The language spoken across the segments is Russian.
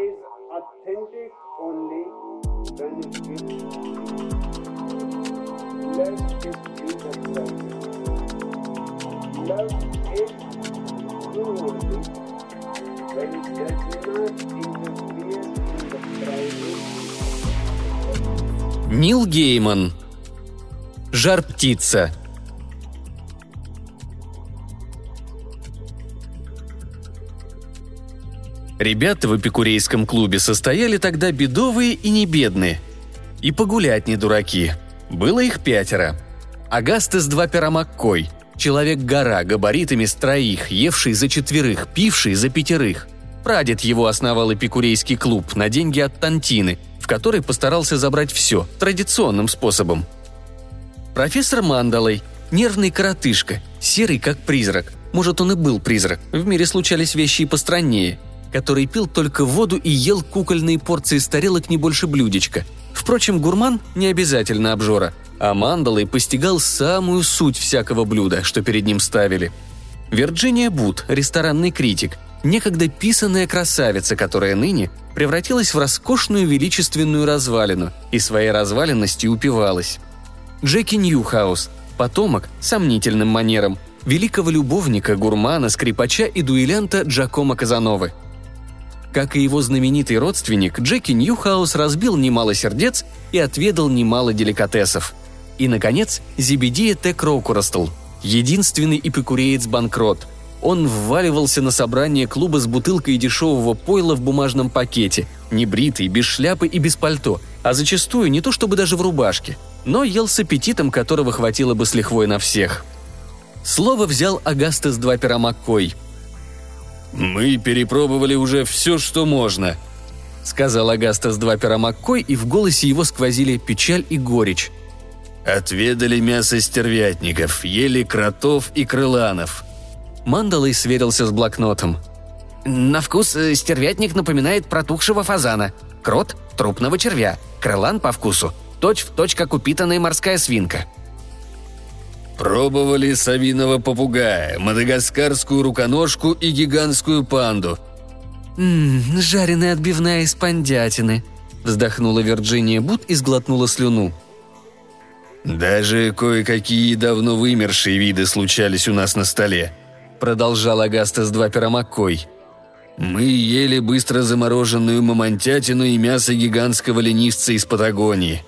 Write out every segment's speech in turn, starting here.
is authentic only when it gives love is universal. Love is true only when it does not interfere in the private Нил Гейман. Жар птица. Ребята в эпикурейском клубе состояли тогда бедовые и не бедные. И погулять не дураки. Было их пятеро. Агастес два Маккой, человек-гора, габаритами с евший за четверых, пивший за пятерых. Прадед его основал эпикурейский клуб на деньги от Тантины, в который постарался забрать все, традиционным способом. Профессор Мандалой, нервный коротышка, серый как призрак. Может, он и был призрак, в мире случались вещи и постраннее – который пил только воду и ел кукольные порции с тарелок не больше блюдечка. Впрочем, гурман не обязательно обжора, а мандалой постигал самую суть всякого блюда, что перед ним ставили. Вирджиния Бут, ресторанный критик, некогда писанная красавица, которая ныне превратилась в роскошную величественную развалину и своей разваленностью упивалась. Джеки Ньюхаус, потомок, сомнительным манером, великого любовника, гурмана, скрипача и дуэлянта Джакомо Казановы – как и его знаменитый родственник, Джеки Ньюхаус разбил немало сердец и отведал немало деликатесов. И, наконец, Зебедия Т. Кроукрастл, единственный эпикуреец-банкрот. Он вваливался на собрание клуба с бутылкой дешевого пойла в бумажном пакете, небритый, без шляпы и без пальто, а зачастую не то чтобы даже в рубашке, но ел с аппетитом, которого хватило бы с лихвой на всех. Слово взял Агастес два пера Маккой – «Мы перепробовали уже все, что можно», — сказал Агастас два пера Маккой, и в голосе его сквозили печаль и горечь. «Отведали мясо стервятников, ели кротов и крыланов». Мандалой сверился с блокнотом. «На вкус э, стервятник напоминает протухшего фазана, крот – трупного червя, крылан по вкусу – точь в точь, как упитанная морская свинка», Пробовали совиного попугая, мадагаскарскую руконожку и гигантскую панду. «Ммм, жареная отбивная из пандятины», – вздохнула Вирджиния Бут и сглотнула слюну. «Даже кое-какие давно вымершие виды случались у нас на столе», – продолжал Агастас два Маккой. «Мы ели быстро замороженную мамонтятину и мясо гигантского ленивца из Патагонии.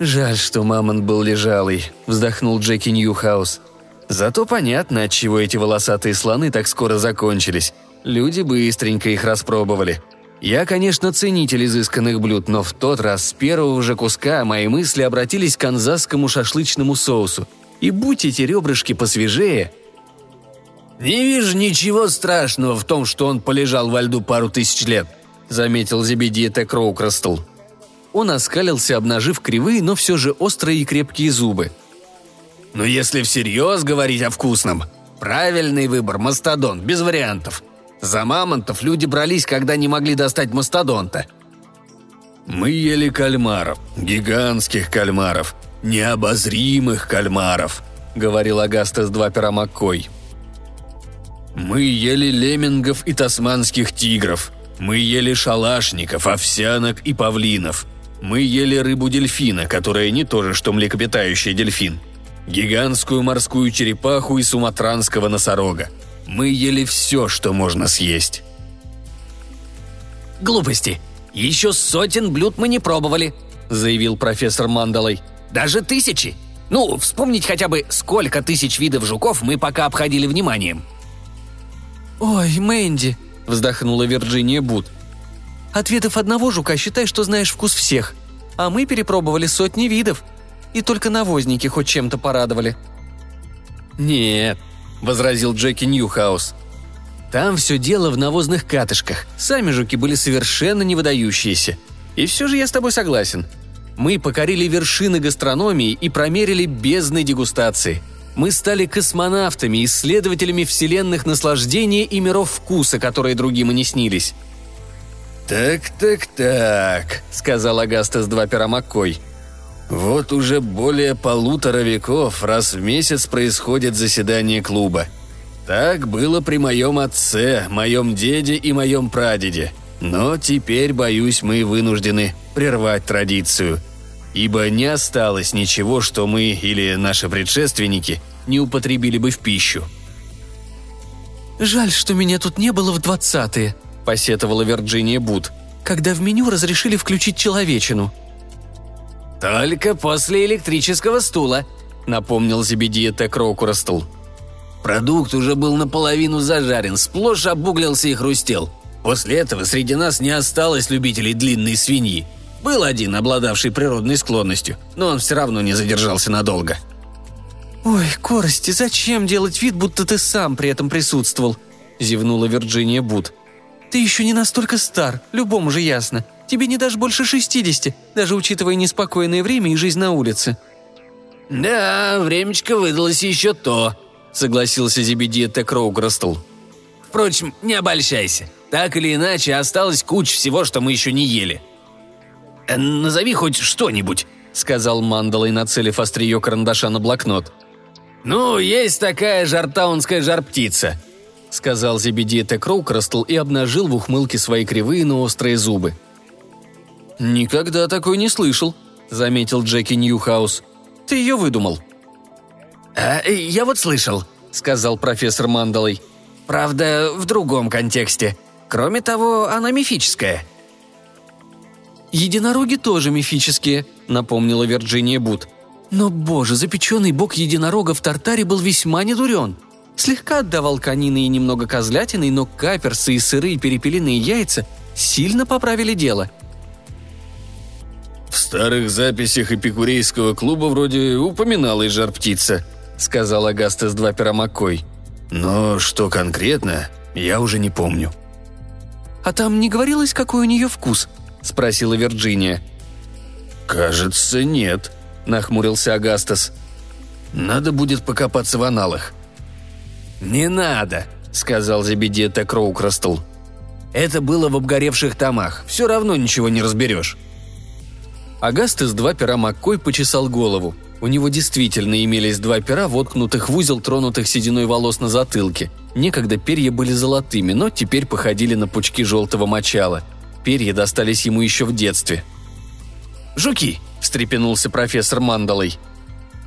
«Жаль, что мамонт был лежалый», – вздохнул Джеки Ньюхаус. «Зато понятно, отчего эти волосатые слоны так скоро закончились. Люди быстренько их распробовали. Я, конечно, ценитель изысканных блюд, но в тот раз с первого же куска мои мысли обратились к канзасскому шашлычному соусу. И будь эти ребрышки посвежее, «Не вижу ничего страшного в том, что он полежал во льду пару тысяч лет», — заметил Зебедия Т. Он оскалился, обнажив кривые, но все же острые и крепкие зубы. «Но если всерьез говорить о вкусном, правильный выбор – мастодон, без вариантов. За мамонтов люди брались, когда не могли достать мастодонта». «Мы ели кальмаров, гигантских кальмаров, необозримых кальмаров», – говорил Агастас два пера Маккой. «Мы ели леммингов и тасманских тигров», мы ели шалашников, овсянок и павлинов. Мы ели рыбу дельфина, которая не то же, что млекопитающий дельфин. Гигантскую морскую черепаху и суматранского носорога. Мы ели все, что можно съесть. «Глупости. Еще сотен блюд мы не пробовали», — заявил профессор Мандалой. «Даже тысячи. Ну, вспомнить хотя бы, сколько тысяч видов жуков мы пока обходили вниманием». «Ой, Мэнди», — вздохнула Вирджиния Бут — Ответов одного жука считай, что знаешь вкус всех. А мы перепробовали сотни видов. И только навозники хоть чем-то порадовали». «Нет», — возразил Джеки Ньюхаус. «Там все дело в навозных катышках. Сами жуки были совершенно невыдающиеся. И все же я с тобой согласен. Мы покорили вершины гастрономии и промерили бездны дегустации. Мы стали космонавтами, исследователями вселенных наслаждения и миров вкуса, которые другим и не снились. «Так-так-так», — сказал Агастас два пера Маккой. «Вот уже более полутора веков раз в месяц происходит заседание клуба. Так было при моем отце, моем деде и моем прадеде. Но теперь, боюсь, мы вынуждены прервать традицию, ибо не осталось ничего, что мы или наши предшественники не употребили бы в пищу. «Жаль, что меня тут не было в двадцатые», – посетовала Вирджиния Бут, «когда в меню разрешили включить человечину». «Только после электрического стула», – напомнил Зебедия Т. Кроукурастл. Продукт уже был наполовину зажарен, сплошь обуглился и хрустел. После этого среди нас не осталось любителей длинной свиньи. Был один, обладавший природной склонностью, но он все равно не задержался надолго. «Ой, Корости, зачем делать вид, будто ты сам при этом присутствовал?» – зевнула Вирджиния Бут. «Ты еще не настолько стар, любому же ясно. Тебе не даже больше шестидесяти, даже учитывая неспокойное время и жизнь на улице». «Да, времечко выдалось еще то», – согласился Зебедия Т. Кроуграстл. «Впрочем, не обольщайся. Так или иначе, осталось куча всего, что мы еще не ели». «Э, «Назови хоть что-нибудь», – сказал Мандалой, нацелив острие карандаша на блокнот. «Ну, есть такая жартаунская жар-птица», — сказал Зебедия Т. Кроукрастл и обнажил в ухмылке свои кривые, но острые зубы. «Никогда такой не слышал», — заметил Джеки Ньюхаус. «Ты ее выдумал». «А, я вот слышал», — сказал профессор Мандалой. «Правда, в другом контексте. Кроме того, она мифическая». «Единороги тоже мифические», — напомнила Вирджиния Бут. Но, боже, запеченный бок единорога в тартаре был весьма недурен. Слегка отдавал конины и немного козлятины, но каперсы и сырые перепелиные яйца сильно поправили дело. «В старых записях эпикурейского клуба вроде упоминалась жар-птица», — сказал Агастес два пера Маккой. «Но что конкретно, я уже не помню». «А там не говорилось, какой у нее вкус?» — спросила Вирджиния. «Кажется, нет», – нахмурился Агастас. «Надо будет покопаться в аналах». «Не надо», – сказал Зебедета Кроукрастл. «Это было в обгоревших томах. Все равно ничего не разберешь». Агастас два пера Маккой почесал голову. У него действительно имелись два пера, воткнутых в узел тронутых сединой волос на затылке. Некогда перья были золотыми, но теперь походили на пучки желтого мочала. Перья достались ему еще в детстве. «Жуки!» – встрепенулся профессор Мандалой.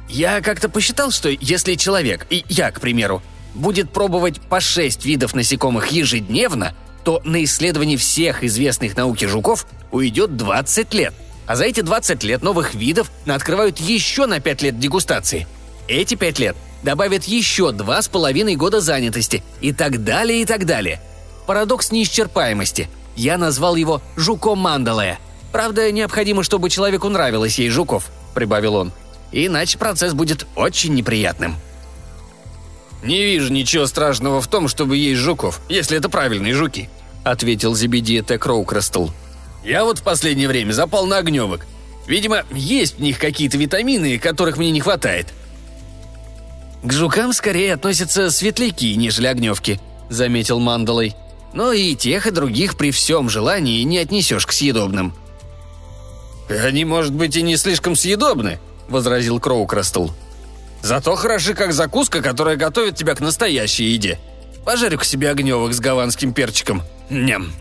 «Я как-то посчитал, что если человек, и я, к примеру, будет пробовать по шесть видов насекомых ежедневно, то на исследование всех известных науке жуков уйдет 20 лет. А за эти 20 лет новых видов открывают еще на 5 лет дегустации. Эти 5 лет добавят еще два с половиной года занятости и так далее, и так далее. Парадокс неисчерпаемости. Я назвал его «жуком Мандалая», Правда, необходимо, чтобы человеку нравилось ей жуков», — прибавил он. «Иначе процесс будет очень неприятным». «Не вижу ничего страшного в том, чтобы есть жуков, если это правильные жуки», — ответил Зебедия Т. Кроукрастл. «Я вот в последнее время запал на огневок. Видимо, есть в них какие-то витамины, которых мне не хватает». «К жукам скорее относятся светляки, нежели огневки», — заметил Мандалой. «Но и тех, и других при всем желании не отнесешь к съедобным». «Они, может быть, и не слишком съедобны», — возразил Кроукрастл. «Зато хороши как закуска, которая готовит тебя к настоящей еде. Пожарю-ка себе огневок с гаванским перчиком. Ням».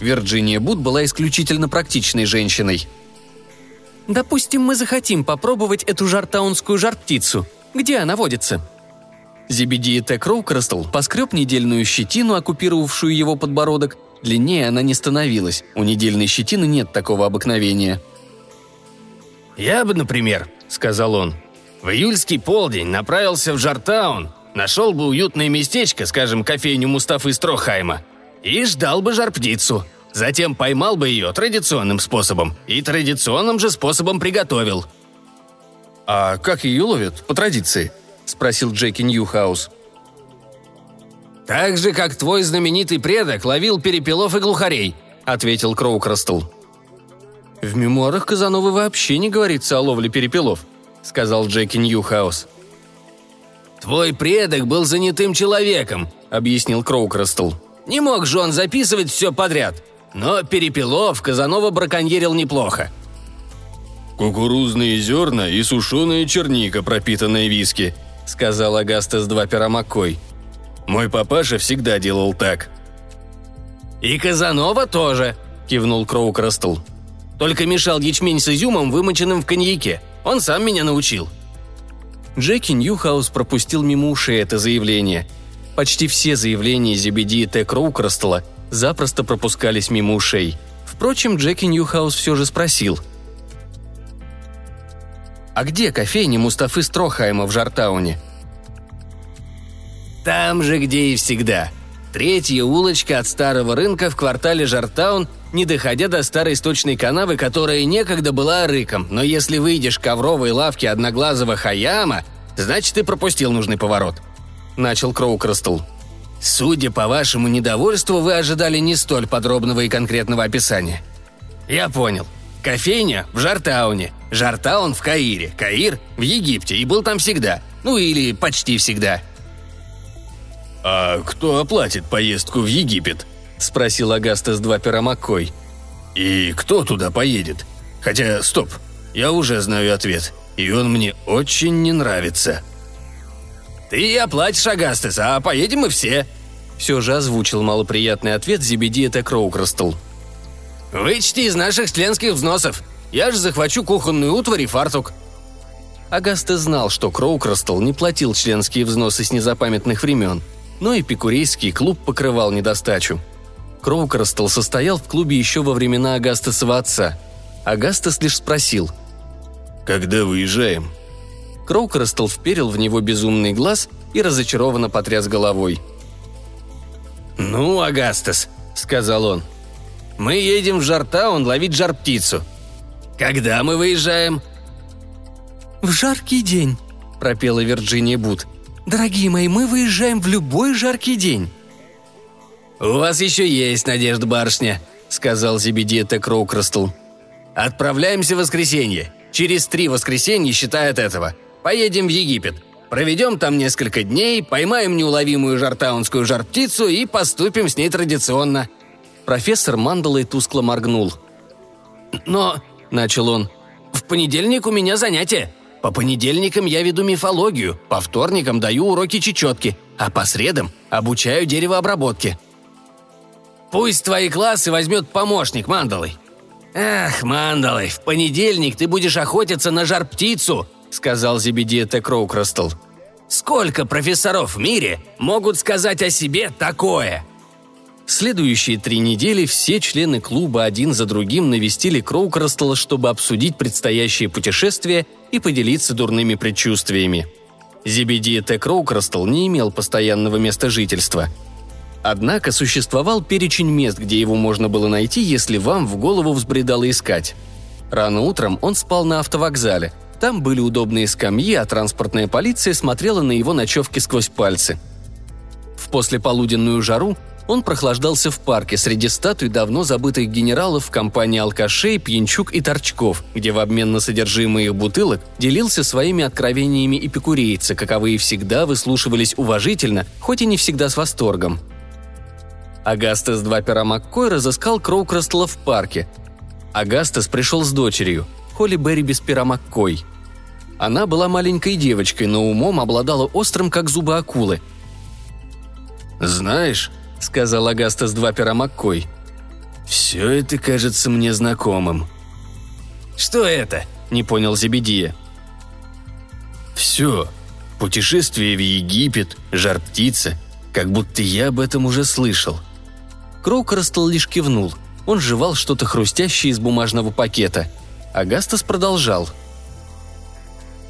Вирджиния Бут была исключительно практичной женщиной. «Допустим, мы захотим попробовать эту жартаунскую жар-птицу. Где она водится?» Зебедия Т. Кроукрастл поскреб недельную щетину, оккупировавшую его подбородок, Длиннее она не становилась, у недельной щетины нет такого обыкновения. «Я бы, например», — сказал он, — «в июльский полдень направился в Жартаун, нашел бы уютное местечко, скажем, кофейню Мустафы Строхайма, и ждал бы жар-птицу. Затем поймал бы ее традиционным способом и традиционным же способом приготовил». «А как ее ловят, по традиции?» – спросил Джеки Ньюхаус. «Так же, как твой знаменитый предок ловил перепелов и глухарей», — ответил Кроукрастл. «В мемуарах Казановы вообще не говорится о ловле перепелов», — сказал Джеки Ньюхаус. «Твой предок был занятым человеком», — объяснил Кроукрастл. «Не мог же он записывать все подряд. Но перепелов Казанова браконьерил неплохо». «Кукурузные зерна и сушеная черника, пропитанная виски», — сказал Агастас два пера Маккой. Мой папаша всегда делал так». «И Казанова тоже», – кивнул Кроукрастл. «Только мешал ячмень с изюмом, вымоченным в коньяке. Он сам меня научил». Джеки Ньюхаус пропустил мимо ушей это заявление. Почти все заявления Зебедии Т. Кроукрастла запросто пропускались мимо ушей. Впрочем, Джеки Ньюхаус все же спросил. «А где кофейня Мустафы Строхайма в Жартауне?» «Там же, где и всегда», Третья улочка от старого рынка в квартале Жартаун, не доходя до старой сточной канавы, которая некогда была рыком, но если выйдешь к ковровой лавке одноглазого Хаяма, значит, ты пропустил нужный поворот. Начал Кроукрастл. Судя по вашему недовольству, вы ожидали не столь подробного и конкретного описания. Я понял. Кофейня в Жартауне, Жартаун в Каире, Каир в Египте и был там всегда. Ну или почти всегда. «А кто оплатит поездку в Египет?» – спросил Агастас Двапера Маккой. «И кто туда поедет? Хотя, стоп, я уже знаю ответ, и он мне очень не нравится». «Ты оплатишь, Агастес, а поедем мы все», – все же озвучил малоприятный ответ Зебедиэта Кроукрастл. «Вычти из наших членских взносов. Я же захвачу кухонную утварь и фартук». Агастес знал, что Кроукрастл не платил членские взносы с незапамятных времен – но эпикурейский клуб покрывал недостачу. Кроукрастл состоял в клубе еще во времена Агастасова отца. Агастас лишь спросил. «Когда выезжаем?» Кроукрастл вперил в него безумный глаз и разочарованно потряс головой. «Ну, Агастас», — сказал он, — «мы едем в Жартаун ловить жар-птицу. Когда мы выезжаем?» «В жаркий день», — пропела Вирджиния Бут. Дорогие мои, мы выезжаем в любой жаркий день». «У вас еще есть надежда, барышня», — сказал Зебедиета Кроукрастл. «Отправляемся в воскресенье. Через три воскресенья, считая от этого. Поедем в Египет. Проведем там несколько дней, поймаем неуловимую жартаунскую жар-птицу и поступим с ней традиционно». Профессор Мандалой тускло моргнул. «Но», — начал он, — «в понедельник у меня занятие. По понедельникам я веду мифологию, по вторникам даю уроки чечетки, а по средам обучаю деревообработке. Пусть твои классы возьмет помощник Мандалой. Ах, Мандалой, в понедельник ты будешь охотиться на жар-птицу, сказал Зебедия Кроукрастл. Сколько профессоров в мире могут сказать о себе такое? Следующие три недели все члены клуба один за другим навестили Кроукрастла, чтобы обсудить предстоящее путешествие и поделиться дурными предчувствиями. Зебедия. Кроукрастл не имел постоянного места жительства. Однако существовал перечень мест, где его можно было найти, если вам в голову взбредало искать. Рано утром он спал на автовокзале. Там были удобные скамьи, а транспортная полиция смотрела на его ночевки сквозь пальцы. В послеполуденную жару он прохлаждался в парке среди статуй давно забытых генералов в компании алкашей, пьянчук и торчков, где в обмен на содержимое их бутылок делился своими откровениями эпикурейцы, каковые всегда выслушивались уважительно, хоть и не всегда с восторгом. Агастес два пера Маккой разыскал Кроукрастла в парке. Агастес пришел с дочерью, Холли Берри без пера Маккой. Она была маленькой девочкой, но умом обладала острым, как зубы акулы. «Знаешь», — сказал Агастас два пера Маккой. «Все это кажется мне знакомым». «Что это?» — не понял Зебедия. «Все. Путешествие в Египет, жар-птица. Как будто я об этом уже слышал». Кроукростл лишь кивнул. Он жевал что-то хрустящее из бумажного пакета. Агастас продолжал.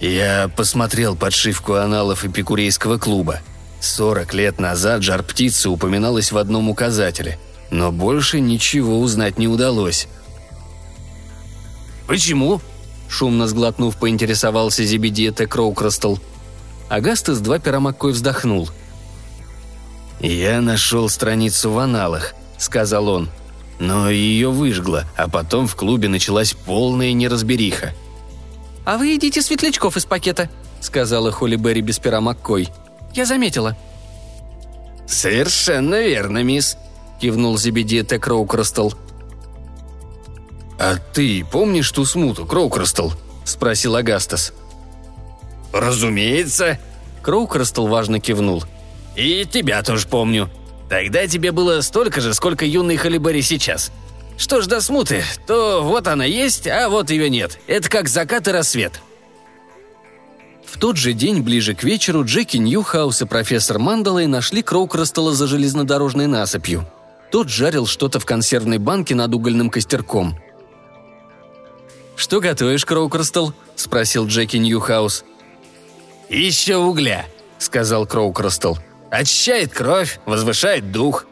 «Я посмотрел подшивку аналов эпикурейского клуба. Сорок лет назад жар-птица упоминалась в одном указателе, но больше ничего узнать не удалось. «Почему?» – шумно сглотнув, поинтересовался Зебедиета Кроукрастл. Агастас два пера вздохнул. «Я нашел страницу в аналах», – сказал он. Но ее выжгло, а потом в клубе началась полная неразбериха. «А вы едите светлячков из пакета», – сказала Холли Берри без пера Маккой – я заметила». «Совершенно верно, мисс», — кивнул Зебедия Т. Кроукрастл. «А ты помнишь ту смуту, Кроукрастл?» — спросил Агастас. «Разумеется», — Кроукрастл важно кивнул. «И тебя тоже помню. Тогда тебе было столько же, сколько юной Холли Берри сейчас. Что ж до смуты, то вот она есть, а вот ее нет. Это как закат и рассвет». В тот же день, ближе к вечеру, Джеки Ньюхаус и профессор Мандалой нашли Кроукрастла за железнодорожной насыпью. Тот жарил что-то в консервной банке над угольным костерком. «Что готовишь, Кроукрастл?» – спросил Джеки Ньюхаус. «Еще угля», – сказал Кроукрастал. «Очищает кровь, возвышает дух».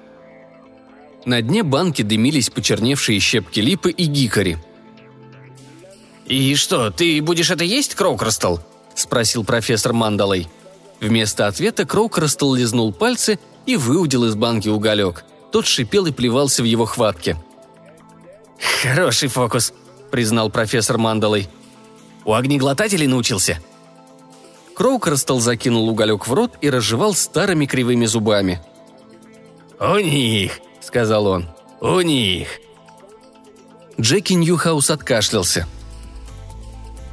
На дне банки дымились почерневшие щепки липы и гикори. «И что, ты будешь это есть, Кроукрастал?» – спросил профессор Мандалой. Вместо ответа Кроукрастл лизнул пальцы и выудил из банки уголек. Тот шипел и плевался в его хватке. «Хороший фокус», – признал профессор Мандалой. «У огнеглотателей научился?» Кроукрастл закинул уголек в рот и разжевал старыми кривыми зубами. «У них», – сказал он, – «у них». Джеки Ньюхаус откашлялся.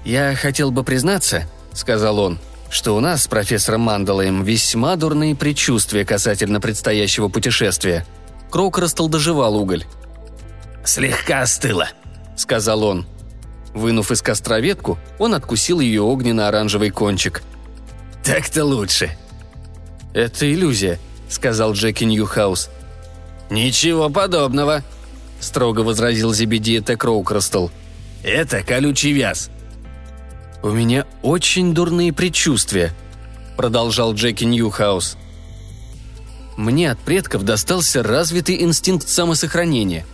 «Я хотел бы признаться», — сказал он, — что у нас с профессором Мандалоем весьма дурные предчувствия касательно предстоящего путешествия. Кроукрастл дожевал уголь. «Слегка остыло», — сказал он. Вынув из костра ветку, он откусил ее огненно-оранжевый кончик. «Так-то лучше». «Это иллюзия», — сказал Джеки Ньюхаус. «Ничего подобного», — строго возразил Зебедия Т. Кроукрастл. «Это колючий вяз. «У меня очень дурные предчувствия», — продолжал Джеки Ньюхаус. «Мне от предков достался развитый инстинкт самосохранения.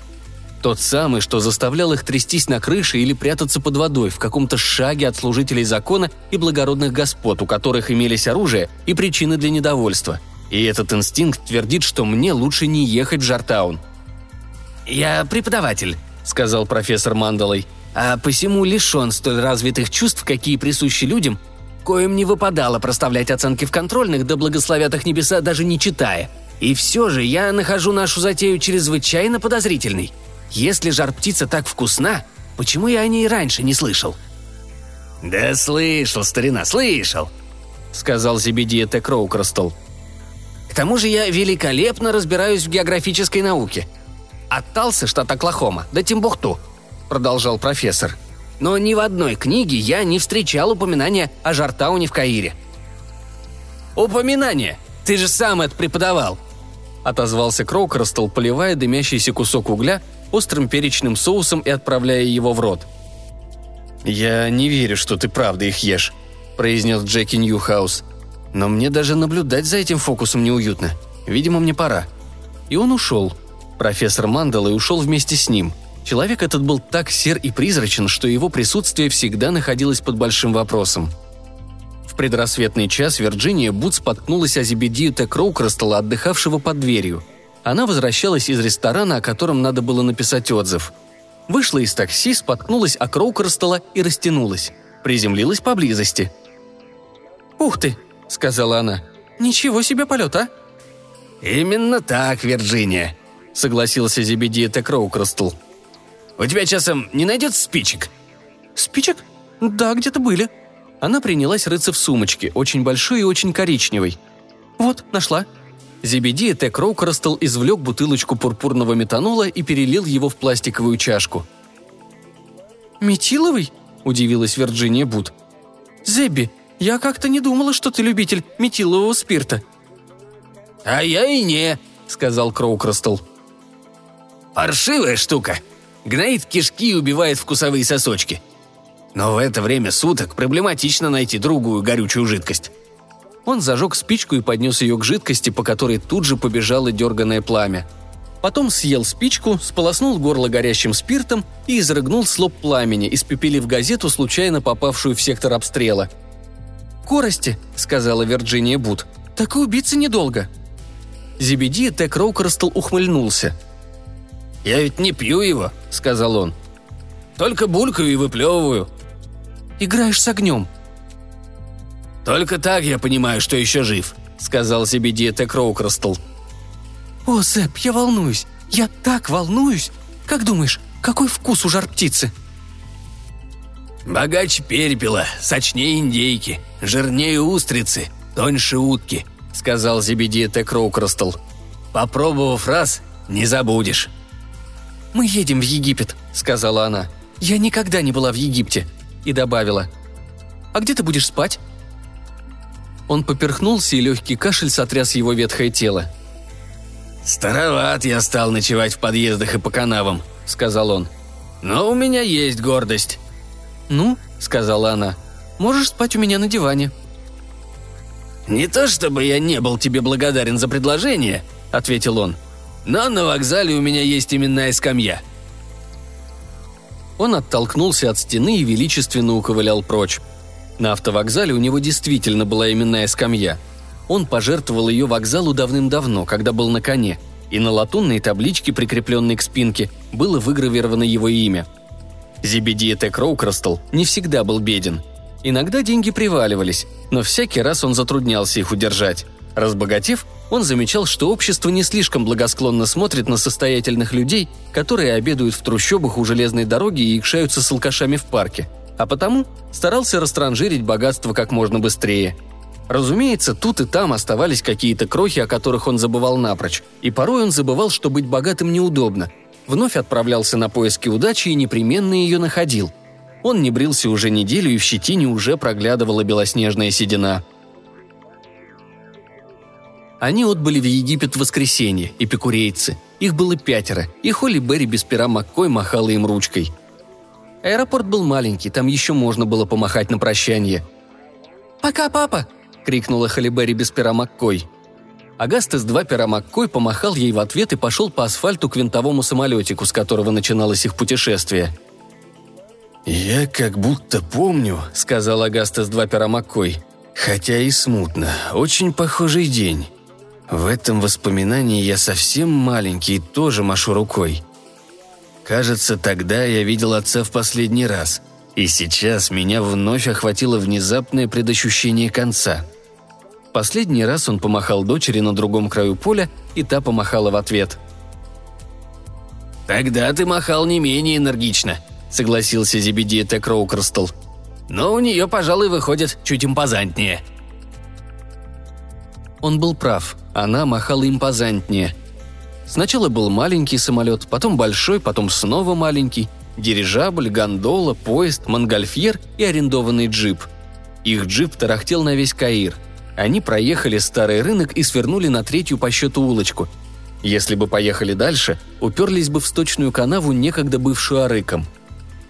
Тот самый, что заставлял их трястись на крыше или прятаться под водой в каком-то шаге от служителей закона и благородных господ, у которых имелись оружие и причины для недовольства. И этот инстинкт твердит, что мне лучше не ехать в Жартаун». «Я преподаватель», — сказал профессор Мандалой а посему лишен столь развитых чувств, какие присущи людям, коим не выпадало проставлять оценки в контрольных, да благословят их небеса даже не читая. И все же я нахожу нашу затею чрезвычайно подозрительной. Если жар-птица так вкусна, почему я о ней раньше не слышал?» «Да слышал, старина, слышал», — сказал Зебедия Т. Кроукрастл. «К тому же я великолепно разбираюсь в географической науке. От Талсы, штат Оклахома, до Тимбухту — продолжал профессор. «Но ни в одной книге я не встречал упоминания о Жартауне в Каире». «Упоминание? Ты же сам это преподавал!» Отозвался Кроукрастл, поливая дымящийся кусок угля острым перечным соусом и отправляя его в рот. «Я не верю, что ты правда их ешь», – произнес Джеки Ньюхаус. «Но мне даже наблюдать за этим фокусом неуютно. Видимо, мне пора». И он ушел. Профессор Мандала и ушел вместе с ним – Человек этот был так сер и призрачен, что его присутствие всегда находилось под большим вопросом. В предрассветный час Вирджиния Бут споткнулась о Зебедию Т. Кроукрастала, отдыхавшего под дверью. Она возвращалась из ресторана, о котором надо было написать отзыв. Вышла из такси, споткнулась о Кроукрастала и растянулась. Приземлилась поблизости. «Ух ты!» — сказала она. «Ничего себе полет, а?» «Именно так, Вирджиния», — согласился Зебедия Т. Кроукрастл. У тебя часом не найдется спичек?» «Спичек? Да, где-то были». Она принялась рыться в сумочке, очень большой и очень коричневой. «Вот, нашла». Зебедия Т. Кроукростел извлек бутылочку пурпурного метанола и перелил его в пластиковую чашку. «Метиловый?» – удивилась Вирджиния Бут. «Зебби, я как-то не думала, что ты любитель метилового спирта». «А я и не», – сказал Кроукростел. «Паршивая штука», Гноит кишки и убивает вкусовые сосочки. Но в это время суток проблематично найти другую горючую жидкость. Он зажег спичку и поднес ее к жидкости, по которой тут же побежало дерганное пламя. Потом съел спичку, сполоснул горло горящим спиртом и изрыгнул слоп пламени, испепелив газету, случайно попавшую в сектор обстрела. «Красти», — сказала Вирджиния Бут, — «так и убиться недолго». Зебедия Т. Кроукрастл ухмыльнулся — «Я ведь не пью его», — сказал он. «Только булькаю и выплевываю». «Играешь с огнем». «Только так я понимаю, что еще жив», — сказал Зебедия Т. Кроукрастл. «О, Зеб, я волнуюсь. Я так волнуюсь. Как думаешь, какой вкус у жар-птицы?» «Богаче перепела, сочнее индейки, жирнее устрицы, тоньше утки», — сказал Зебедия Т. Кроукрастл. Попробовав раз, не забудешь». «Мы едем в Египет», — сказала она. «Я никогда не была в Египте». И добавила. «А где ты будешь спать?» Он поперхнулся, и легкий кашель сотряс его ветхое тело. «Староват я стал ночевать в подъездах и по канавам», — сказал он. «Но у меня есть гордость». «Ну», — сказала она, — «можешь спать у меня на диване». «Не то чтобы я не был тебе благодарен за предложение», — ответил он. «Но на вокзале у меня есть именная скамья». Он оттолкнулся от стены и величественно уковылял прочь. На автовокзале у него действительно была именная скамья. Он пожертвовал ее вокзалу давным-давно, когда был на коне, и на латунной табличке, прикрепленной к спинке, было выгравировано его имя. Зебедия Тек Роукрастл не всегда был беден. Иногда деньги приваливались, но всякий раз он затруднялся их удержать. Разбогатев, он замечал, что общество не слишком благосклонно смотрит на состоятельных людей, которые обедают в трущобах у железной дороги и икшаются с алкашами в парке – а потому старался растранжирить богатство как можно быстрее. Разумеется, тут и там оставались какие-то крохи, о которых он забывал напрочь, и порой он забывал, что быть богатым неудобно. Вновь отправлялся на поиски удачи и непременно ее находил. Он не брился уже неделю, и в щетине уже проглядывала белоснежная седина. Они отбыли в Египет в воскресенье, эпикурейцы. Их было пятеро, и Холли Берри без пера Маккой махала им ручкой – Аэропорт был маленький, там еще можно было помахать на прощание. «Пока, папа!» – крикнула Халибери без пера Маккой. Агастес два пера Маккой помахал ей в ответ и пошел по асфальту к винтовому самолетику, с которого начиналось их путешествие. «Я как будто помню», — сказал Агастес два пера Маккой. «Хотя и смутно. Очень похожий день. В этом воспоминании я совсем маленький и тоже машу рукой. Кажется, тогда я видел отца в последний раз, и сейчас меня вновь охватило внезапное предощущение конца. Последний раз он помахал дочери на другом краю поля, и та помахала в ответ. «Тогда ты махал не менее энергично», — согласился Зебедия Текроукерстл. «Но у нее, пожалуй, выходит чуть импозантнее». Он был прав, она махала импозантнее — Сначала был маленький самолет, потом большой, потом снова маленький, дирижабль, гондола, поезд, монгольфьер и арендованный джип. Их джип тарахтел на весь Каир. Они проехали старый рынок и свернули на третью по счету улочку. Если бы поехали дальше, уперлись бы в сточную канаву, некогда бывшую Арыком.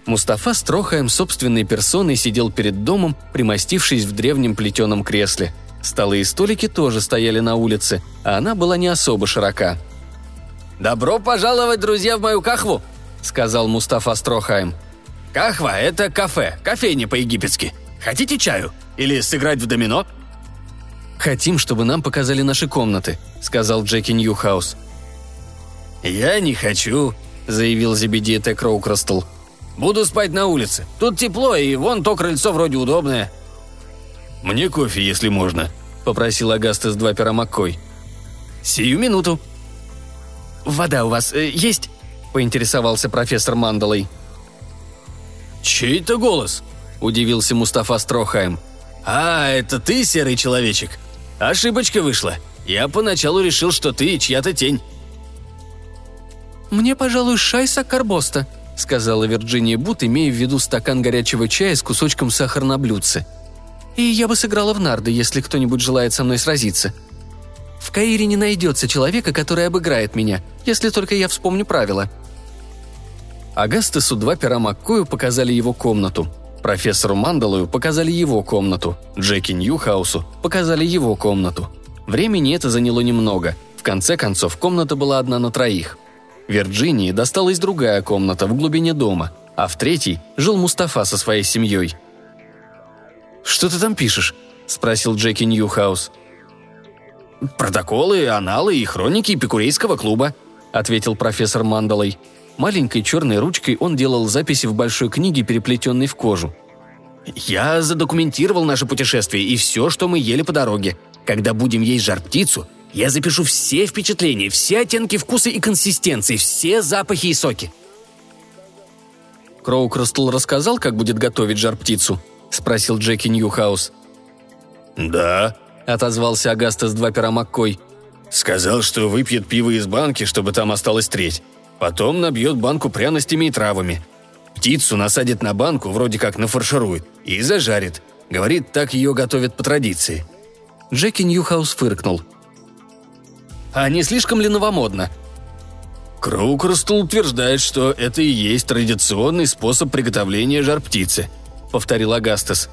Мустафа с Трохаем собственной персоной сидел перед домом, примостившись в древнем плетеном кресле. Столы и столики тоже стояли на улице, а она была не особо широка – «Добро пожаловать, друзья, в мою кахву!» — сказал Мустафа Строхайм. «Кахва — это кафе, кофейня по-египетски. Хотите чаю? Или сыграть в домино?» «Хотим, чтобы нам показали наши комнаты», — сказал Джеки Ньюхаус. «Я не хочу», — заявил Зебедия Т. Кроукрастл. «Буду спать на улице. Тут тепло, и вон то крыльцо вроде удобное». «Мне кофе, если можно», — попросил Агастес два пера Маккой. «Сию минуту», «Вода у вас э, есть?» – поинтересовался профессор Мандалой. «Чей это голос?» – удивился Мустафа Строхайм. «А, это ты, серый человечек? Ошибочка вышла. Я поначалу решил, что ты чья-то тень». «Мне, пожалуй, шайса карбоста», — сказала Вирджиния Бут, имея в виду стакан горячего чая с кусочком сахара на блюдце. «И я бы сыграла в нарды, если кто-нибудь желает со мной сразиться. В Каире не найдется человека, который обыграет меня, если только я вспомню правила». Агастесу два пера Маккою показали его комнату. Профессору Мандалою показали его комнату. Джеки Ньюхаусу показали его комнату. Времени это заняло немного. В конце концов, комната была одна на троих. Вирджинии досталась другая комната в глубине дома, а в третьей жил Мустафа со своей семьей. «Что ты там пишешь?» – спросил Джеки Ньюхаус. «Протоколы, аналы и хроники Эпикурейского клуба», — ответил профессор Мандалой. Маленькой черной ручкой он делал записи в большой книге, переплетенной в кожу. «Я задокументировал наше путешествие и все, что мы ели по дороге. Когда будем есть жар-птицу, я запишу все впечатления, все оттенки вкуса и консистенции, все запахи и соки». «Кроукрастл рассказал, как будет готовить жар-птицу?» – спросил Джеки Ньюхаус. «Да», – отозвался Агастас два пера Маккой. Сказал, что выпьет пиво из банки, чтобы там осталась треть. Потом набьет банку пряностями и травами. Птицу насадит на банку, вроде как нафарширует, и зажарит. Говорит, так ее готовят по традиции. Джеки Ньюхаус фыркнул. «А не слишком ли новомодно?» Кроукрастл утверждает, что это и есть традиционный способ приготовления жар-птицы, повторил Агастас.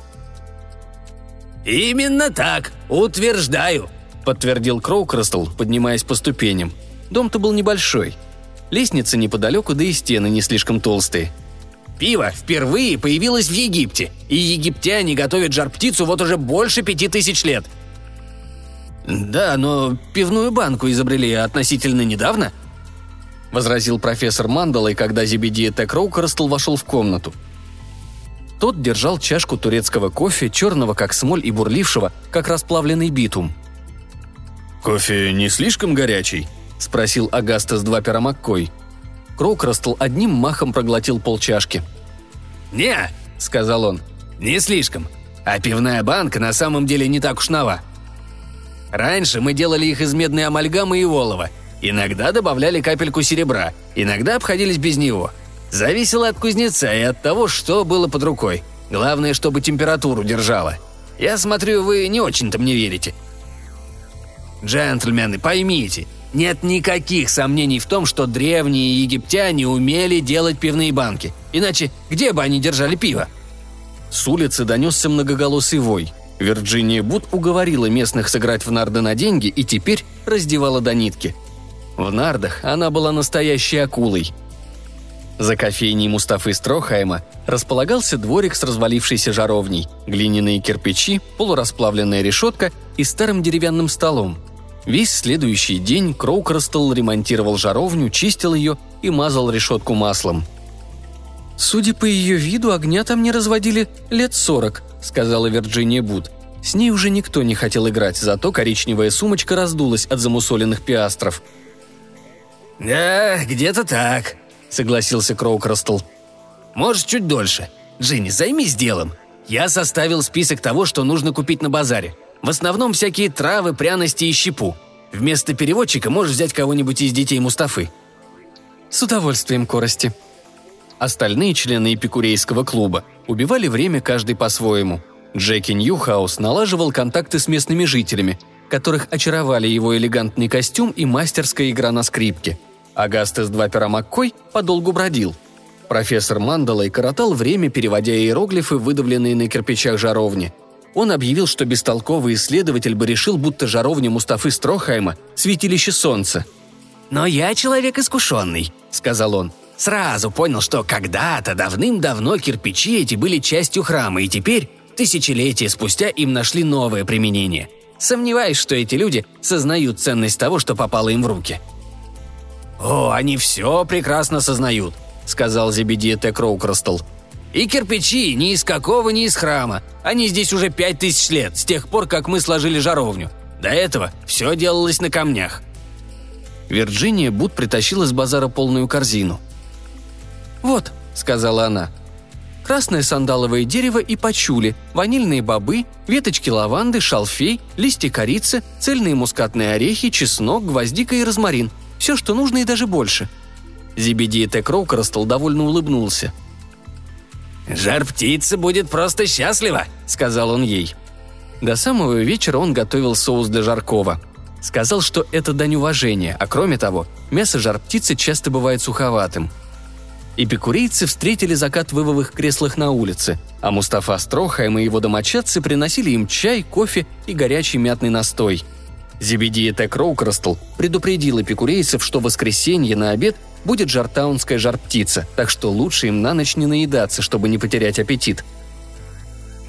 «Именно так, утверждаю», — подтвердил Кроукрастл, поднимаясь по ступеням. Дом-то был небольшой. Лестница неподалеку, да и стены не слишком толстые. Пиво впервые появилось в Египте, и египтяне готовят жар-птицу вот уже больше пяти тысяч лет. «Да, но пивную банку изобрели относительно недавно», — возразил профессор Мандалай, когда Зебедия Т. Кроукрастл вошел в комнату. Тот держал чашку турецкого кофе, черного как смоль и бурлившего, как расплавленный битум. «Кофе не слишком горячий?» – спросил Агастас два пера Маккой. Кроукрастл одним махом проглотил полчашки. «Не», – сказал он, – «не слишком. А пивная банка на самом деле не так уж нова. Раньше мы делали их из медной амальгамы и олова. Иногда добавляли капельку серебра, иногда обходились без него. Зависело от кузнеца и от того, что было под рукой. Главное, чтобы температуру держала. Я смотрю, вы не очень-то мне верите. Джентльмены, поймите, нет никаких сомнений в том, что древние египтяне умели делать пивные банки. Иначе где бы они держали пиво? С улицы донесся многоголосый вой. Вирджиния Бут уговорила местных сыграть в нарды на деньги и теперь раздевала до нитки. В нардах она была настоящей акулой – за кофейней Мустафы Строхайма располагался дворик с развалившейся жаровней, глиняные кирпичи, полурасплавленная решетка и старым деревянным столом. Весь следующий день Кроукерстел ремонтировал жаровню, чистил ее и мазал решетку маслом. «Судя по ее виду, огня там не разводили лет сорок», — сказала Вирджиния Бут. С ней уже никто не хотел играть, зато коричневая сумочка раздулась от замусоленных пиастров. «Да, где-то так», — согласился Кроукрастл. «Может, чуть дольше. Джинни, займись делом. Я составил список того, что нужно купить на базаре. В основном всякие травы, пряности и щепу. Вместо переводчика можешь взять кого-нибудь из детей Мустафы». «С удовольствием, Корости». Остальные члены эпикурейского клуба убивали время каждый по-своему. Джеки Ньюхаус налаживал контакты с местными жителями, которых очаровали его элегантный костюм и мастерская игра на скрипке – Агастес два пера Маккой подолгу бродил. Профессор Мандалой коротал время, переводя иероглифы, выдавленные на кирпичах жаровни. Он объявил, что бестолковый исследователь бы решил, будто жаровня Мустафы Строхайма – святилище солнца. «Но я человек искушенный», – сказал он. «Сразу понял, что когда-то давным-давно кирпичи эти были частью храма, и теперь, тысячелетия спустя, им нашли новое применение. Сомневаюсь, что эти люди сознают ценность того, что попало им в руки». «О, они все прекрасно сознают», — сказал Зебедия Т. Кроукрастл. «И кирпичи ни из какого, ни из храма. Они здесь уже пять тысяч лет, с тех пор, как мы сложили жаровню. До этого все делалось на камнях». Вирджиния Бут притащила с базара полную корзину. «Вот», — сказала она, — «красное сандаловое дерево и пачули, ванильные бобы, веточки лаванды, шалфей, листья корицы, цельные мускатные орехи, чеснок, гвоздика и розмарин. Все, что нужно и даже больше». Зибиди Тек Роукерстл довольно улыбнулся. «Жар-птица будет просто счастлива», — сказал он ей. До самого вечера он готовил соус для жаркова. Сказал, что это дань уважения, а кроме того, мясо жар-птицы часто бывает суховатым. Эпикурейцы встретили закат в ивовых креслах на улице, а Мустафа Строхайм и его домочадцы приносили им чай, кофе и горячий мятный настой – Зебедия Тек Роукрастл предупредил эпикурейцев, что в воскресенье на обед будет жартаунская жар-птица, так что лучше им на ночь не наедаться, чтобы не потерять аппетит.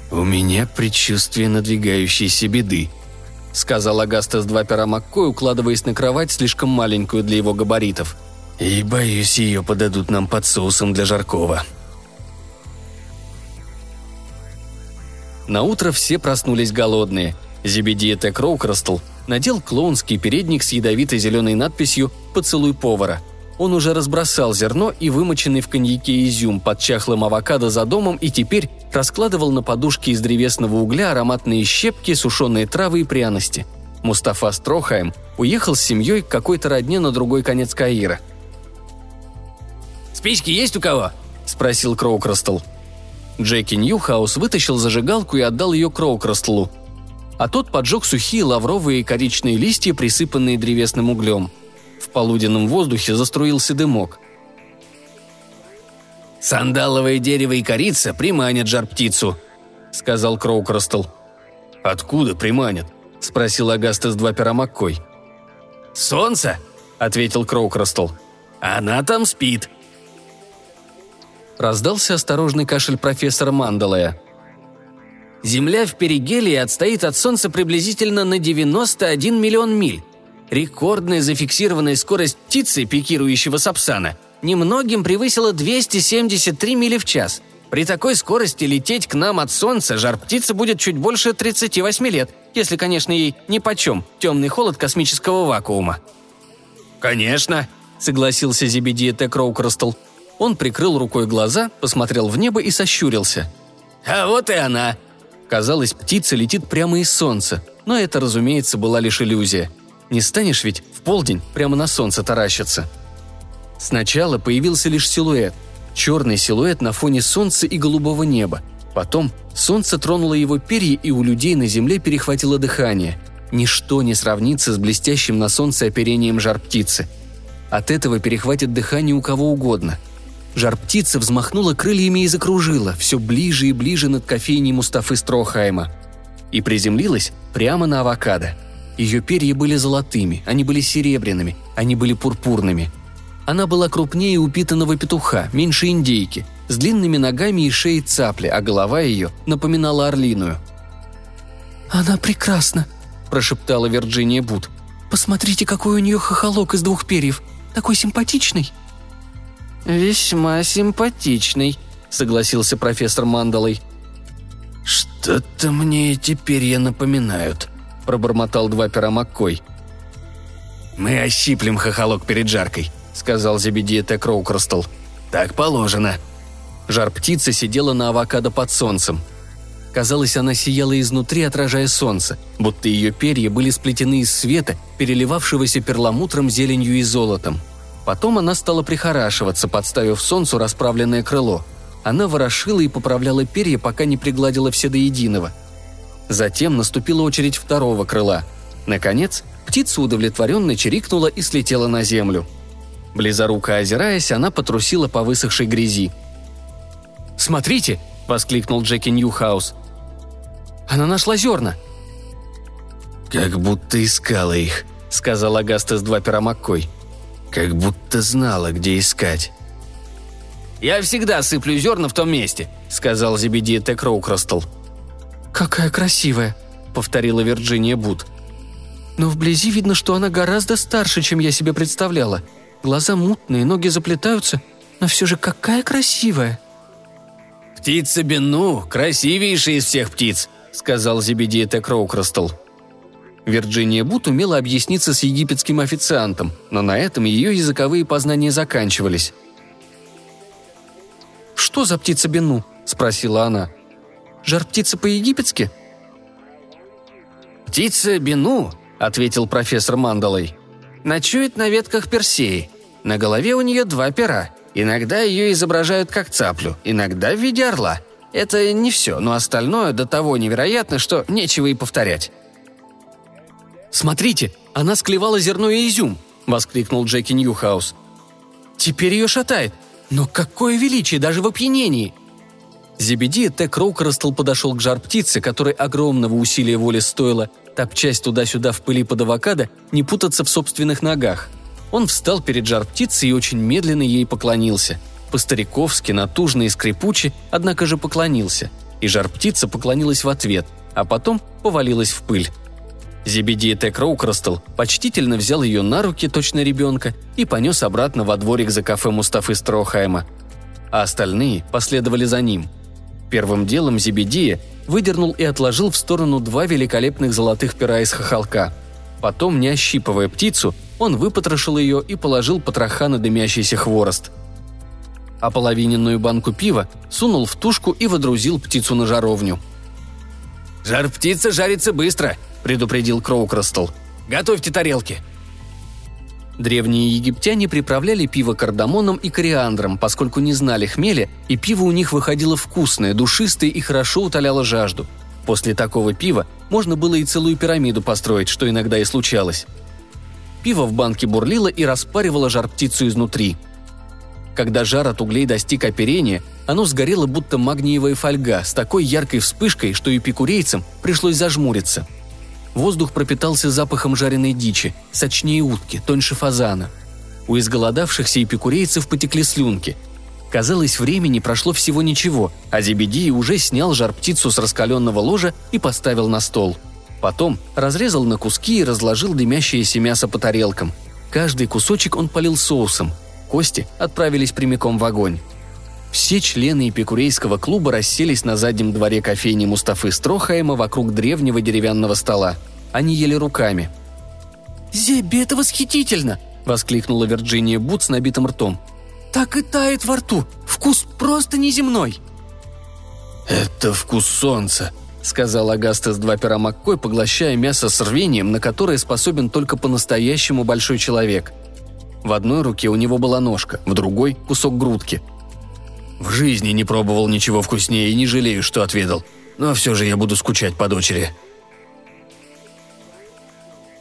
«У меня предчувствие надвигающейся беды», — сказал Агастас два пера Маккой, укладываясь на кровать, слишком маленькую для его габаритов. «И боюсь, ее подадут нам под соусом для жаркого». На утро все проснулись голодные. Зебедия Тек Роукрастл надел клоунский передник с ядовитой зеленой надписью «Поцелуй повара». Он уже разбросал зерно и вымоченный в коньяке изюм под чахлым авокадо за домом и теперь раскладывал на подушке из древесного угля ароматные щепки, сушеные травы и пряности. Мустафа Строхаем уехал с семьей к какой-то родне на другой конец Каира. «Спички есть у кого?» – спросил Кроукрастл. Джеки Ньюхаус вытащил зажигалку и отдал ее Кроукрастлу. А тот поджег сухие лавровые и коричные листья, присыпанные древесным углем. В полуденном воздухе заструился дымок. «Сандаловое дерево и корица приманят жар-птицу», — сказал Кроукрастл. «Откуда приманят?» – спросил Агастас два пера Маккой. «С солнца», — ответил Кроукрастл. «Она там спит». Раздался осторожный кашель профессора Мандалая. Земля в перигелии отстоит от Солнца приблизительно на 91 миллион миль. Рекордная зафиксированная скорость птицы, пикирующего Сапсана, немногим превысила 273 мили в час. При такой скорости лететь к нам от Солнца жар птицы будет чуть больше 38 лет, если, конечно, ей нипочем темный холод космического вакуума. «Конечно», — согласился Зебедия Т. Кроукрастл. Он прикрыл рукой глаза, посмотрел в небо и сощурился. «А вот и она», Казалось, птица летит прямо из солнца, но это, разумеется, была лишь иллюзия. Не станешь ведь в полдень прямо на солнце таращиться. Сначала появился лишь силуэт. Черный силуэт на фоне солнца и голубого неба. Потом солнце тронуло его перья, и у людей на земле перехватило дыхание. Ничто не сравнится с блестящим на солнце оперением жар птицы. От этого перехватит дыхание у кого угодно – Жар-птица взмахнула крыльями и закружила, все ближе и ближе над кофейней Мустафы Строхайма. И приземлилась прямо на авокадо. Ее перья были золотыми, они были серебряными, они были пурпурными. Она была крупнее упитанного петуха, меньше индейки, с длинными ногами и шеей цапли, а голова ее напоминала орлиную. «Она прекрасна», – прошептала Вирджиния Бут. «Посмотрите, какой у нее хохолок из двух перьев. Такой симпатичный». «Весьма симпатичный», — согласился профессор Мандалой. «Что-то мне эти перья напоминают», — пробормотал два пера Маккой. «Мы ощиплем хохолок перед жаркой», — сказал Зебедия Т. Кроукрастл. «Так положено». Жар-птица сидела на авокадо под солнцем. Казалось, она сияла изнутри, отражая солнце, будто ее перья были сплетены из света, переливавшегося перламутром, зеленью и золотом. Потом она стала прихорашиваться, подставив солнцу расправленное крыло. Она ворошила и поправляла перья, пока не пригладила все до единого. Затем наступила очередь второго крыла. Наконец, птица удовлетворенно чирикнула и слетела на землю. Близоруко озираясь, она потрусила по высохшей грязи. «Смотрите!» – воскликнул Джеки Ньюхаус. «Она нашла зерна!» «Как будто искала их», – сказал Агастес два пера Маккой – как будто знала, где искать. «Я всегда сыплю зерна в том месте», — сказал Зебедия Т. Кроукрастл. «Какая красивая», — повторила Вирджиния Бут. «Но вблизи видно, что она гораздо старше, чем я себе представляла. Глаза мутные, ноги заплетаются, но все же какая красивая!» «Птица Бену – красивейшая из всех птиц», – сказал Зебедия Т. Кроукрастл. Вирджиния Бут умела объясниться с египетским официантом, но на этом ее языковые познания заканчивались. «Что за птица Бену?» – спросила она. «Жар-птица по-египетски?» «Птица Бену», – ответил профессор Мандалой. «Ночует на ветках Персеи. На голове у нее два пера. Иногда ее изображают как цаплю, иногда в виде орла. Это не все, но остальное до того невероятно, что нечего и повторять. «Смотрите, она склевала зерно и изюм!» – воскликнул Джеки Ньюхаус. «Теперь ее шатает! Но какое величие даже в опьянении!» Зебедия Т. Кроукрастл подошел к жар-птице, которой огромного усилия воли стоило, топчась туда-сюда в пыли под авокадо, не путаться в собственных ногах. Он встал перед жар-птицей и очень медленно ей поклонился. По-стариковски, натужно и скрипуче, однако же поклонился. И жар-птица поклонилась в ответ, а потом повалилась в пыль. Зебедия Т. Кроукрастл почтительно взял ее на руки, точно ребенка, и понес обратно во дворик за кафе Мустафы Строхайма. А остальные последовали за ним. Первым делом Зебедия выдернул и отложил в сторону два великолепных золотых пера из хохолка. Потом, не ощипывая птицу, он выпотрошил ее и положил потроха на дымящийся хворост. А половиненную банку пива сунул в тушку и водрузил птицу на жаровню. «Жар птица жарится быстро», – предупредил Кроукрастл. «Готовьте тарелки. Древние египтяне приправляли пиво кардамоном и кориандром, поскольку не знали хмеля, и пиво у них выходило вкусное, душистое и хорошо утоляло жажду. После такого пива можно было и целую пирамиду построить, что иногда и случалось. Пиво в банке бурлило и распаривало жар птицу изнутри. Когда жар от углей достиг оперения, оно сгорело будто магниевая фольга с такой яркой вспышкой, что эпикурейцам пришлось зажмуриться. Воздух пропитался запахом жареной дичи, сочнее утки, тоньше фазана. У изголодавшихся эпикурейцев потекли слюнки. Казалось, времени прошло всего ничего, а Зебедий уже снял жар-птицу с раскаленного ложа и поставил на стол. Потом разрезал на куски и разложил дымящееся мясо по тарелкам. Каждый кусочек он полил соусом. Кости отправились прямиком в огонь. Все члены эпикурейского клуба расселись на заднем дворе кофейни Мустафы Строхаема вокруг древнего деревянного стола. Они ели руками. «Зебби, это восхитительно!» – воскликнула Вирджиния Бут с набитым ртом. «Так и тает во рту! Вкус просто неземной!» «Это вкус солнца», — сказал Агастес два пера Маккой, поглощая мясо с рвением, на которое способен только по-настоящему большой человек. В одной руке у него была ножка, в другой — кусок грудки. В жизни не пробовал ничего вкуснее и не жалею, что отведал. Но все же я буду скучать по дочери».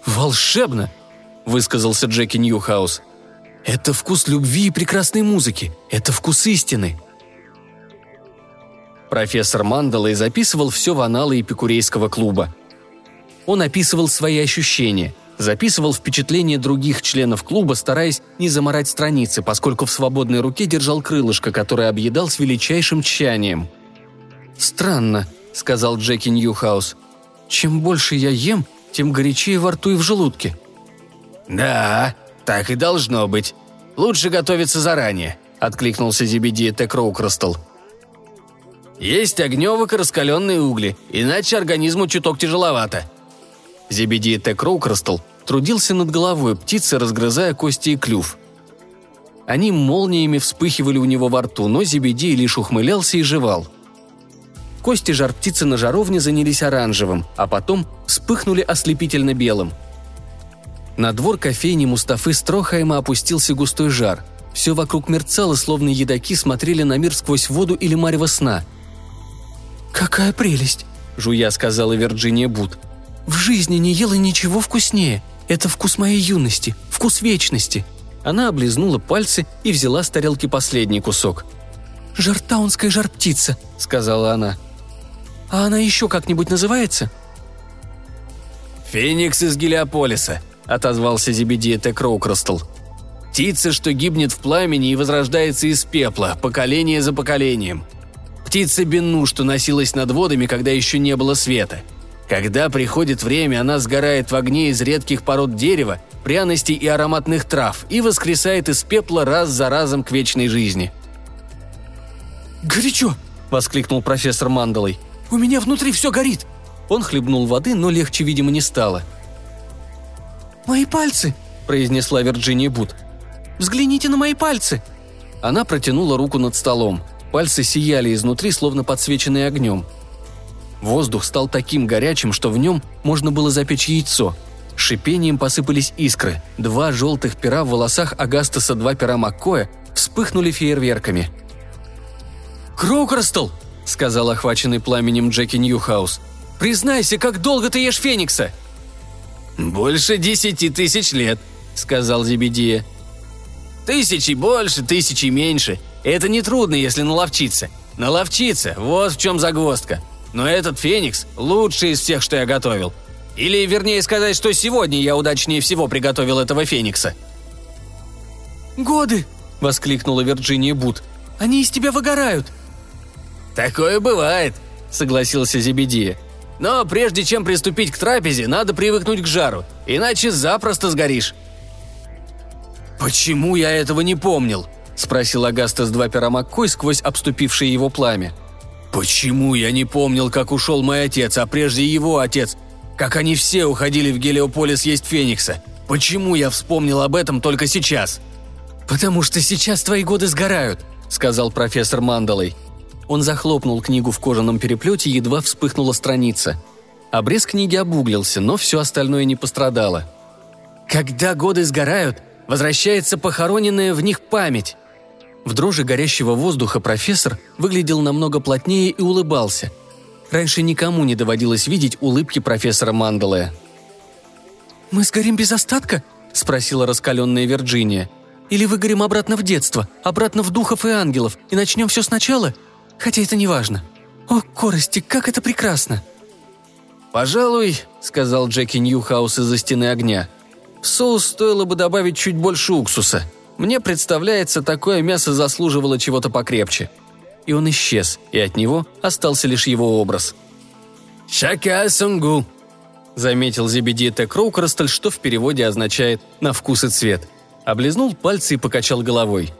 «Волшебно!» – высказался Джеки Ньюхаус. «Это вкус любви и прекрасной музыки. Это вкус истины». Профессор Мандалай записывал все в анналы эпикурейского клуба. Он описывал свои ощущения, записывал впечатления других членов клуба, стараясь не замарать страницы, поскольку в свободной руке держал крылышко, которое объедал с величайшим тщанием. «Странно», — сказал Джеки Ньюхаус. «Чем больше я ем, тем горячее во рту и в желудке». «Да, так и должно быть. Лучше готовиться заранее», — откликнулся Зебедия Т. Кроукрастл. «Есть огневок и раскаленные угли, иначе организму чуток тяжеловато». Зебедия Текроукростл трудился над головой птицы, разгрызая кости и клюв. Они молниями вспыхивали у него во рту, но Зебедей лишь ухмылялся и жевал. Кости жар птицы на жаровне занялись оранжевым, а потом вспыхнули ослепительно белым. На двор кофейни Мустафы Строхайма опустился густой жар. Все вокруг мерцало, словно едоки смотрели на мир сквозь воду или марево сна. «Какая прелесть!» – жуя сказала Вирджиния Бут. «В жизни не ела ничего вкуснее. Это вкус моей юности, вкус вечности». Она облизнула пальцы и взяла с тарелки последний кусок. «Жартаунская жар-птица», — сказала она. «А она еще как-нибудь называется?» «Феникс из Гелиополиса», — отозвался Зебедия Текроукростл. «Птица, что гибнет в пламени и возрождается из пепла, поколение за поколением. Птица Бенну, что носилась над водами, когда еще не было света. Когда приходит время, она сгорает в огне из редких пород дерева, пряностей и ароматных трав и воскресает из пепла раз за разом к вечной жизни. «Горячо!» – воскликнул профессор Мандалой. «У меня внутри все горит!» Он хлебнул воды, но легче, видимо, не стало. «Мои пальцы!» – произнесла Вирджиния Бут. «Взгляните на мои пальцы!» Она протянула руку над столом. Пальцы сияли изнутри, словно подсвеченные огнем – Воздух стал таким горячим, что в нем можно было запечь яйцо. С шипением посыпались искры. Два желтых пера в волосах Агастаса два пера Маккоя вспыхнули фейерверками. «Кроукрастл!» — сказал охваченный пламенем Джеки Ньюхаус. «Признайся, как долго ты ешь Феникса?» «Больше десяти тысяч лет», — сказал Зебедия. «Тысячи больше, тысячи меньше. Это нетрудно, если наловчиться. Наловчиться — вот в чем загвоздка. Но этот феникс лучший из всех, что я готовил. Или, вернее сказать, что сегодня я удачнее всего приготовил этого феникса». «Годы!» – воскликнула Вирджиния Бут. «Они из тебя выгорают!» «Такое бывает», – согласился Зебедия. «Но прежде чем приступить к трапезе, надо привыкнуть к жару, иначе запросто сгоришь». «Почему я этого не помнил?» – спросил Агастас два пера Маккой сквозь обступившее его пламя. Почему я не помнил, как ушел мой отец, а прежде его отец? Как они все уходили в Гелиополис есть Феникса? Почему я вспомнил об этом только сейчас? «Потому что сейчас твои годы сгорают», — сказал профессор Мандалой. Он захлопнул книгу в кожаном переплете, едва вспыхнула страница. Обрез книги обуглился, но все остальное не пострадало. «Когда годы сгорают», — Возвращается похороненная в них память. В дрожи горящего воздуха профессор выглядел намного плотнее и улыбался. Раньше никому не доводилось видеть улыбки профессора Мандалая. «Мы сгорим без остатка?» – спросила раскаленная Вирджиния. «Или выгорим обратно в детство, обратно в духов и ангелов, и начнем все сначала? Хотя это не важно. О, корости, как это прекрасно!» «Пожалуй», — сказал Джеки Ньюхаус из-за стены огня, — «в соус стоило бы добавить чуть больше уксуса. Мне представляется, такое мясо заслуживало чего-то покрепче». И он исчез, и от него остался лишь его образ. «Шака сунгу», — заметил Зебедия Т. Кроукростель, что в переводе означает «на вкус и цвет». Облизнул пальцы и покачал головой.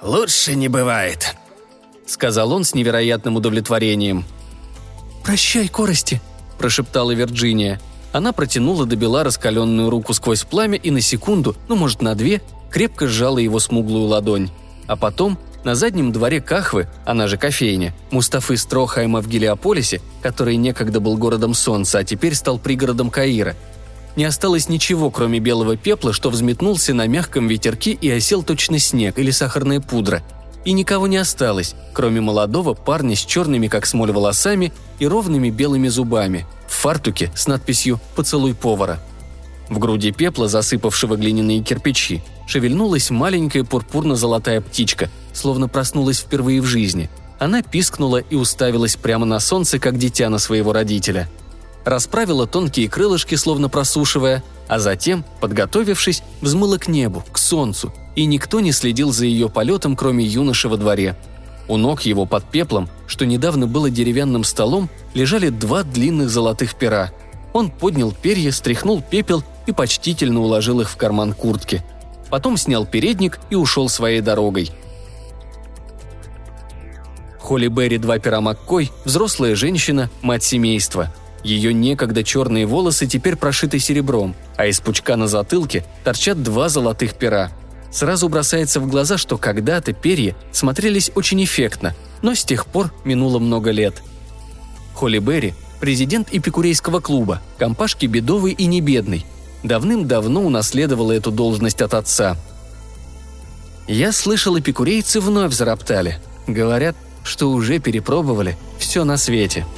«Лучше не бывает», — сказал он с невероятным удовлетворением. «Прощай, корости», — прошептала Вирджиния. Она протянула до бела раскаленную руку сквозь пламя и на секунду, ну, может, на две, крепко сжала его смуглую ладонь. А потом на заднем дворе Кахвы, она же кофейня, Мустафы Строхайма в Гелиополисе, который некогда был городом солнца, а теперь стал пригородом Каира. Не осталось ничего, кроме белого пепла, что взметнулся на мягком ветерке и осел точно снег или сахарная пудра. И никого не осталось, кроме молодого парня с черными, как смоль, волосами и ровными белыми зубами, в фартуке с надписью «Поцелуй повара». В груди пепла, засыпавшего глиняные кирпичи, шевельнулась маленькая пурпурно-золотая птичка, словно проснулась впервые в жизни. Она пискнула и уставилась прямо на солнце, как дитя на своего родителя. Расправила тонкие крылышки, словно просушивая, а затем, подготовившись, взмыла к небу, к солнцу, и никто не следил за ее полетом, кроме юноши во дворе. У ног его под пеплом, что недавно было деревянным столом, лежали два длинных золотых пера. Он поднял перья, стряхнул пепел и почтительно уложил их в карман куртки. Потом снял передник и ушел своей дорогой. Холли Берри два пера Маккой – взрослая женщина, мать семейства. Ее некогда черные волосы теперь прошиты серебром, а из пучка на затылке торчат два золотых пера. Сразу бросается в глаза, что когда-то перья смотрелись очень эффектно, но с тех пор минуло много лет. Холли Берри – президент эпикурейского клуба, компашки бедовый и небедный – давным-давно унаследовала эту должность от отца. Я слышал, эпикурейцы вновь зароптали. Говорят, что уже перепробовали все на свете –